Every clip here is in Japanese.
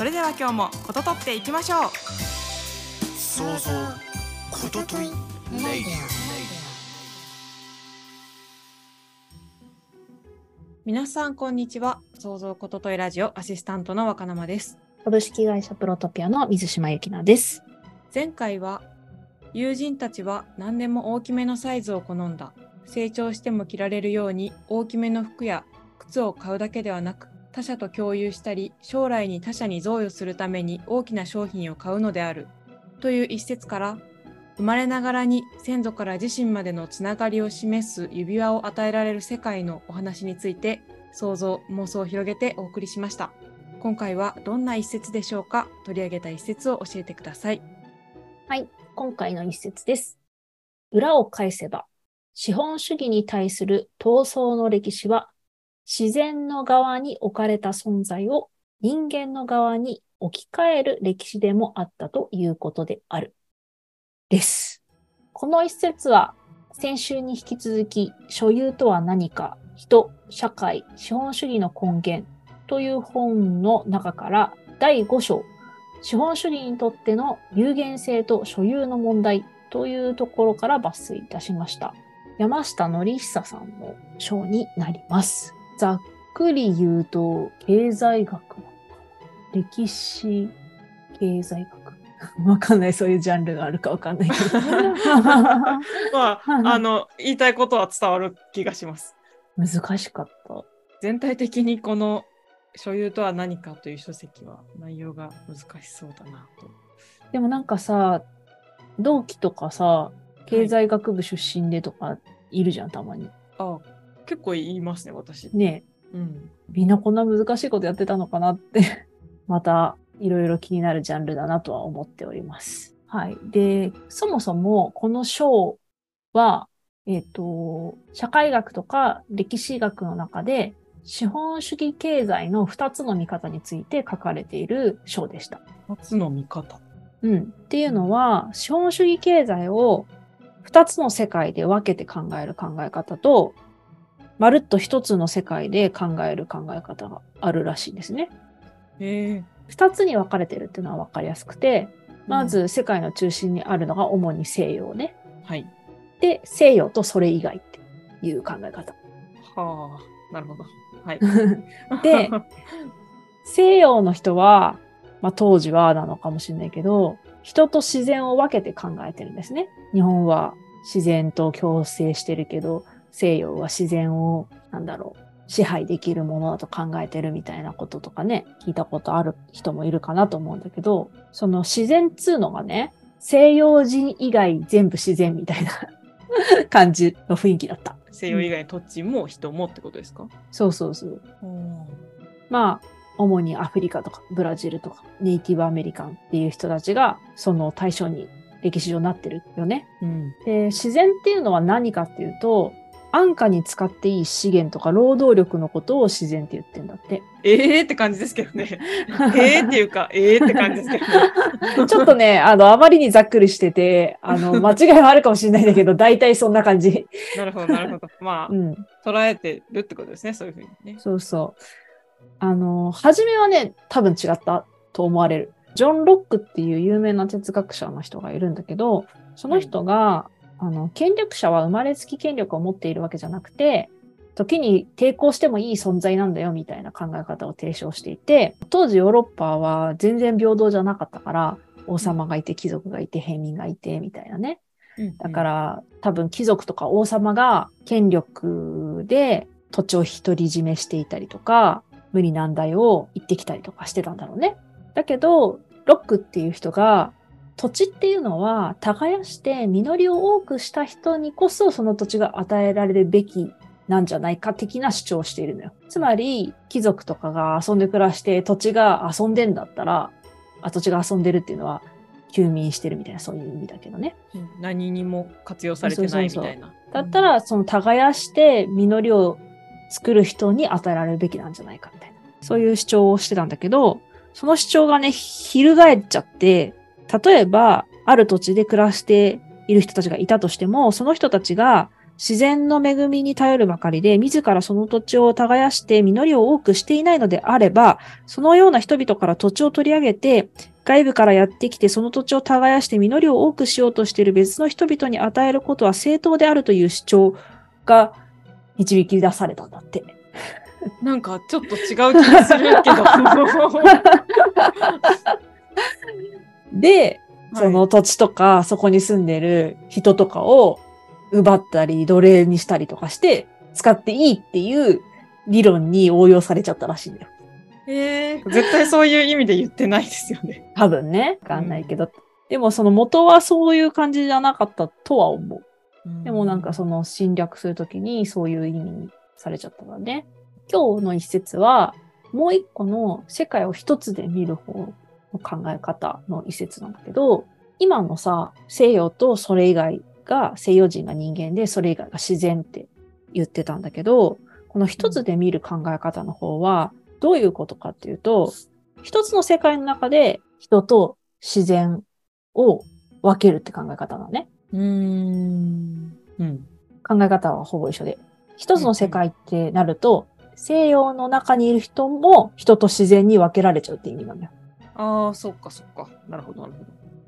それでは今日もこととっていきましょう。想像ことといレイディ皆さんこんにちは。創造ことといラジオアシスタントの若生です。株式会社プロトピアの水島由紀奈です。前回は友人たちは何でも大きめのサイズを好んだ。成長しても着られるように大きめの服や靴を買うだけではなく他者と共有したり将来に他者に贈与するために大きな商品を買うのである。という一節から生まれながらに先祖から自身までのつながりを示す指輪を与えられる世界のお話について想像妄想を広げてお送りしました。今回はどんな一節でしょうか？取り上げた一節を教えてください。はい、今回の一節です。裏を返せば、資本主義に対する闘争の歴史は、自然の側に置かれた存在を人間の側に置き換える歴史でもあったということである。です。この一節は、先週に引き続き、所有とは何か、人、社会、資本主義の根源という本の中から、第5章、資本主義にとっての有限性と所有の問題というところから抜粋いたしました。山下則久さんの章になります。ざっくり言うと、経済学の歴史、経済学？わかんない、そういうジャンルがあるかわかんないけど。まあ、あの、言いたいことは伝わる気がします。難しかった。全体的にこの所有とは何かという書籍は内容が難しそうだなと。でもなんかさ、同期とかさ、経済学部出身でとかいるじゃん、たまに。あ結構言いますね、私。ねえうん。みんなこんな難しいことやってたのかなって またいろいろ気になるジャンルだなとは思っております。はい。で、そもそもこの章は、えっ、と、社会学とか歴史学の中で資本主義経済の2つの見方について書かれている章でした。初の見方。うん。っていうのは、資本主義経済を2つの世界で分けて考える考え方と、まるっと1つの世界で考える考え方があるらしいんですね。へえ。2つに分かれてるっていうのは分かりやすくて、まず世界の中心にあるのが主に西洋ね。はい。で、西洋とそれ以外っていう考え方。はあ、なるほど。はい。で、西洋の人は、まあ当時はなのかもしれないけど、人と自然を分けて考えてるんですね。日本は自然と共生してるけど、西洋は自然を、なんだろう、支配できるものだと考えてるみたいなこととかね、聞いたことある人もいるかなと思うんだけど、その自然っつうのがね、西洋人以外全部自然みたいな 感じの雰囲気だった。西洋以外の土地も人もってことですか、そうそうそう。うん、まあ、主にアフリカとかブラジルとかネイティブアメリカンっていう人たちがその対象に歴史上なってるよね。うん。で、自然っていうのは何かっていうと、安価に使っていい資源とか労働力のことを自然って言ってんだって。ええー、って感じですけどね。え えー、っていうか、ええー、って感じですけどね。ちょっとね、あの、あまりにざっくりしてて、あの、間違いはあるかもしれないんだけど、大体そんな感じ。なるほど、なるほど。まあ、うん。捉えてるってことですね、そういうふうにね。そうそう。あの、初めはね、多分違ったと思われる。ジョン・ロックっていう有名な哲学者の人がいるんだけど、その人が、あの、権力者は生まれつき権力を持っているわけじゃなくて、時に抵抗してもいい存在なんだよみたいな考え方を提唱していて、当時ヨーロッパは全然平等じゃなかったから、王様がいて貴族がいて平民がいてみたいなね。だか、ら、多分貴族とか王様が権力で土地を独り占めしていたりとか、無理難題を言ってきたりとかしてたんだろうね。だけど、ロックっていう人が、土地っていうのは耕して実りを多くした人にこそその土地が与えられるべきなんじゃないか的な主張をしているのよ。つまり、貴族とかが遊んで暮らして土地が遊んでんだったら、あ土地が遊んでるっていうのは、休眠してるみたいな、そういう意味だけどね。何にも活用されてないみたいな。だったら、その耕して実りを作る人に与えられるべきなんじゃないかみたいな。そういう主張をしてたんだけど、その主張がね、翻っちゃって、例えば、ある土地で暮らしている人たちがいたとしても、その人たちが自然の恵みに頼るばかりで、自らその土地を耕して実りを多くしていないのであれば、そのような人々から土地を取り上げて、外部からやってきてその土地を耕して実りを多くしようとしている別の人々に与えることは正当であるという主張が導き出されたんだって。なんかちょっと違う気がするけど。で、その土地とか、そこに住んでる人とかを奪ったり、奴隷にしたりとかして、使っていいっていう理論に応用されちゃったらしいんだよ。えー、絶対そういう意味で言ってないですよね。多分ね。わかんないけど。でもその元はそういう感じじゃなかったとは思う。でもなんかその侵略するときにそういう意味にされちゃったからね。今日の一節は、もう一個の世界を一つで見る方の考え方の一節なんだけど、今のさ、西洋とそれ以外が、西洋人が人間で、それ以外が自然って言ってたんだけど、この一つで見る考え方の方は、どういうことかっていうと、一つの世界の中で人と自然を分けるって考え方なのね。うーん。うん。考え方はほぼ一緒で。一つの世界ってなると、西洋の中にいる人も人と自然に分けられちゃうって意味なんだよ。ああ、そっかそっか。なるほど、なるほど。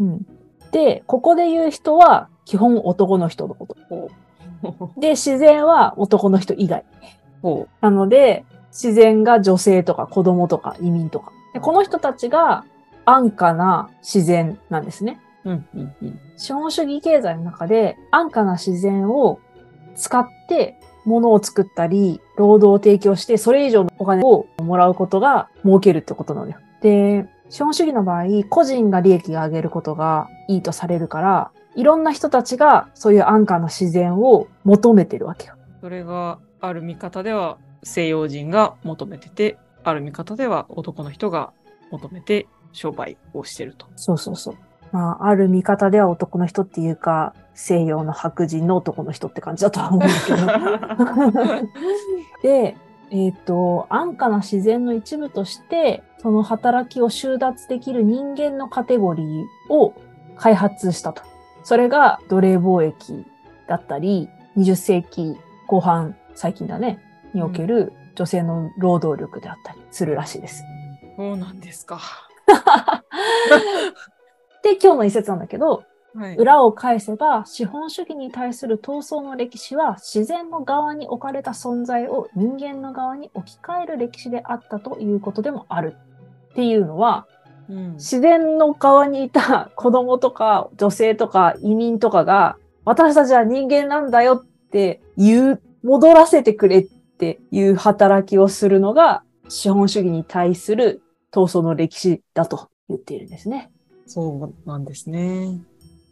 うん。で、ここで言う人は基本男の人のこと。で、自然は男の人以外。ほなので、自然が女性とか子供とか移民とか。でこの人たちが安価な自然なんですね。う。うん、うん、うん。資本主義経済の中で安価な自然を使って物を作ったり、労働を提供して、それ以上のお金をもらうことが儲けるってことなのよ。で、資本主義の場合、個人が利益を上げることがいいとされるから、いろんな人たちがそういう安価な自然を求めてるわけよ。それがある見方では西洋人が求めてて、ある見方では男の人が求めて商売をしてると。そうそうそう。まあ、ある見方では男の人っていうか、西洋の白人の男の人って感じだとは思うんだけど。で、えっ、と、安価な自然の一部として、その働きを収奪できる人間のカテゴリーを開発したと。それが奴隷貿易だったり、20世紀後半、最近だね、における女性の労働力であったりするらしいです。そうなんですか。で、今日の一節なんだけど、はい。裏を返せば、資本主義に対する闘争の歴史は、自然の側に置かれた存在を人間の側に置き換える歴史であったということでもある。っていうのは、うん、自然の側にいた子供とか女性とか移民とかが、私たちは人間なんだよって言う、戻らせてくれっていう働きをするのが、資本主義に対する闘争の歴史だと言っているんですね。そうなんですね。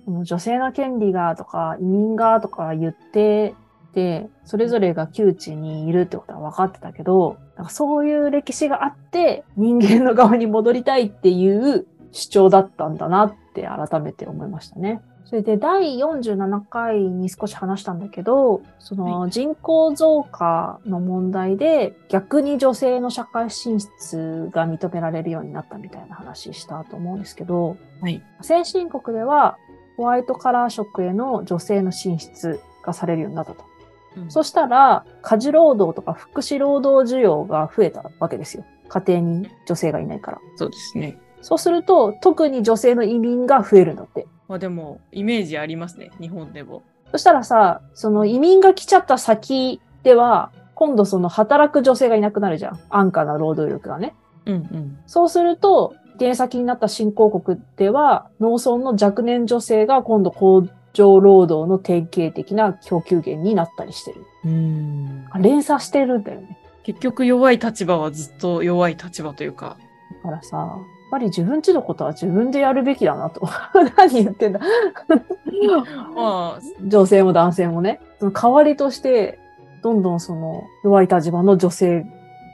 女性の権利がとか移民がとか言ってて、それぞれが窮地にいるってことは分かってたけど、なんかそういう歴史があって人間の側に戻りたいっていう主張だったんだなって改めて思いましたね。それで第47回に少し話したんだけど、その人口増加の問題で逆に女性の社会進出が認められるようになったみたいな話したと思うんですけど、はい。先進国ではホワイトカラー職への女性の進出がされるようになったと。うんそしたら、家事労働とか福祉労働需要が増えたわけですよ。家庭に女性がいないから。そうですね。そうすると、特に女性の移民が増えるんだって。まあでも、イメージありますね。日本でも。そしたらさ、その移民が来ちゃった先では、今度その働く女性がいなくなるじゃん。安価な労働力がね。うんうん。そうすると、原先になった新興国では、農村の若年女性が今度工場労働の典型的な供給源になったりしてる。うん。連鎖してるんだよね。結局弱い立場はずっと弱い立場というか。だからさ、やっぱり自分ちのことは自分でやるべきだなと。何言ってんだ。まあ、女性も男性もね。その代わりとして、どんどんその弱い立場の女性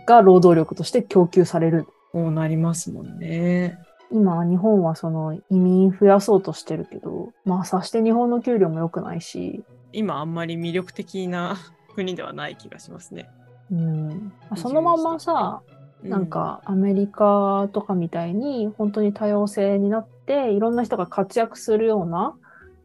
が労働力として供給される。こうなりますもんね。今、日本はその移民増やそうとしてるけど、まあ、さして日本の給料も良くないし、今あんまり魅力的な国ではない気がしますね。うん、そのまんまさ、うなんかアメリカとかみたいに本当に多様性になっていろんな人が活躍するような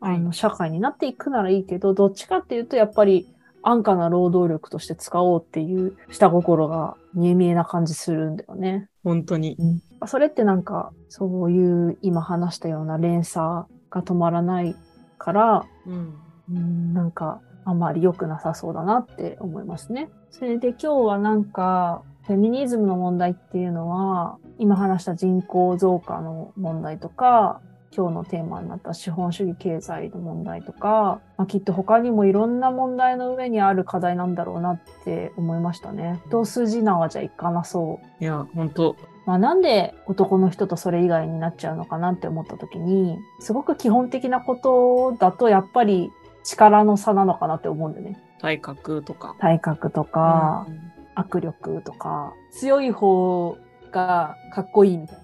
あの社会になっていくならいいけど、どっちかっていうとやっぱり安価な労働力として使おうっていう下心が見え見えな感じするんだよね。本当に。それってなんかそういう今話したような連鎖が止まらないから、うん。うんなんかあまり良くなさそうだなって思いますね。それで今日はなんかフェミニズムの問題っていうのは今話した人口増加の問題とか今日のテーマになった資本主義経済の問題とか、まあ、きっと他にもいろんな問題の上にある課題なんだろうなって思いましたね。一筋縄じゃいかなそう。いや、本当まあ、なんで男の人とそれ以外になっちゃうのかなって思った時にすごく基本的なことだとやっぱり力の差なのかなって思うんだよね。体格とか。体格とか、うん握力とか強い方がかっこいいみたい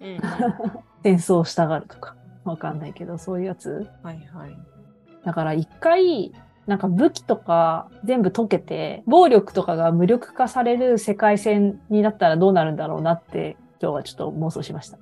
うん。な戦争したがるとかわかんないけどそういうやつはいはい。だから一回なんか武器とか全部解けて暴力とかが無力化される世界線になったらどうなるんだろうなって今日はちょっと妄想しました。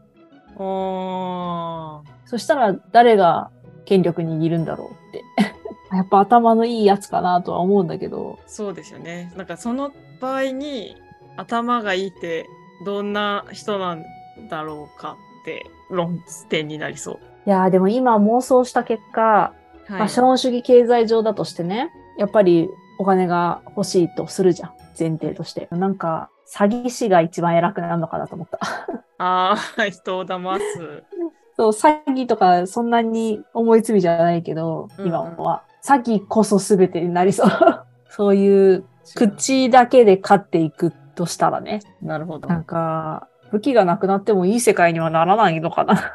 そしたら誰が権力握るんだろうって。やっぱ頭のいいやつかなとは思うんだけど、そうですよね。なんかその場合に頭がいいってどんな人なんだろうかって論点になりそう。いやーでも今妄想した結果、まあ、はい。資本主義経済上だとしてね、やっぱりお金が欲しいとするじゃん。前提として。なんか、詐欺師が一番偉くなるのかなと思った。ああ、人を騙す。そう、詐欺とかそんなに重い罪じゃないけど、うんうん今は。詐欺こそ全てになりそう。そういう、口だけで勝っていくとしたらね。なるほど。なんか、武器がなくなってもいい世界にはならないのかな。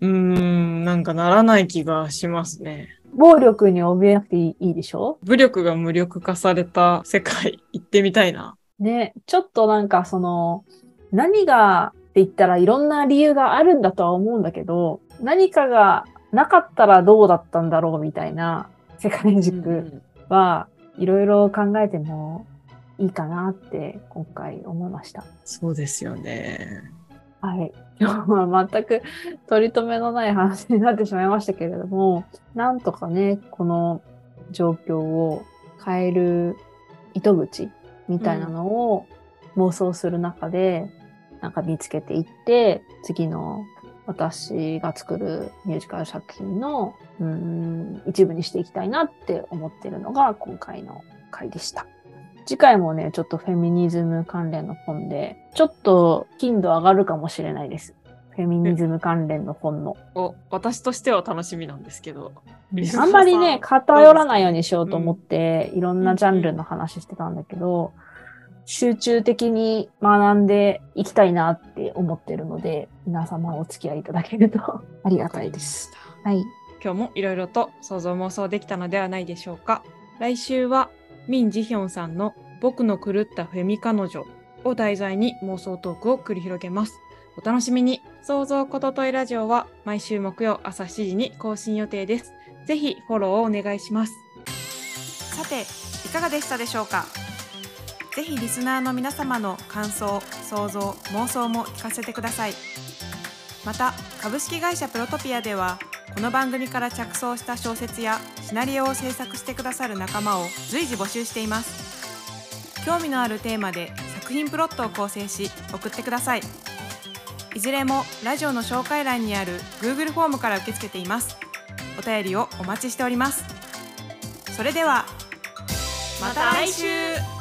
うーん、なんかならない気がしますね。暴力に怯えなくていいでしょ？武力が無力化された世界行ってみたいな。ね、ちょっとなんかその、何がって言ったらいろんな理由があるんだとは思うんだけど、何かがなかったらどうだったんだろうみたいな世界うん軸はいろいろ考えてもいいかなって今回思いました。そうですよね。はい。今日は全く取り留めのない話になってしまいましたけれども、なんとかね、この状況を変える糸口みたいなのを妄想する中で、なんか見つけていって、次の私が作るミュージカル作品のうーん一部にしていきたいなって思ってるのが今回の回でした。次回もね、ちょっとフェミニズム関連の本で、ちょっと頻度上がるかもしれないです。フェミニズム関連の本の。お、私としては楽しみなんですけど。あんまりね、偏らないようにしようと思って、いろんなジャンルの話してたんだけど、集中的に学んでいきたいなって思ってるので、皆様お付き合いいただけると ありがたいです。はい。今日もいろいろと想像妄想できたのではないでしょうか。来週はミン・ジヒョンさんの僕の狂ったフェミ彼女を題材に妄想トークを繰り広げます。お楽しみに。想像ことといラジオは毎週木曜朝7時に更新予定です。ぜひフォローをお願いします。さていかがでしたでしょうか？ぜひリスナーの皆様の感想想像妄想も聞かせてくださいまた株式会社プロトピアではこの番組から着想した小説やシナリオを制作してくださる仲間を随時募集しています。興味のあるテーマで作品プロットを構成し送ってください。いずれもラジオの紹介欄にある Google フォームから受け付けています。お便りをお待ちしております。それではまた来週。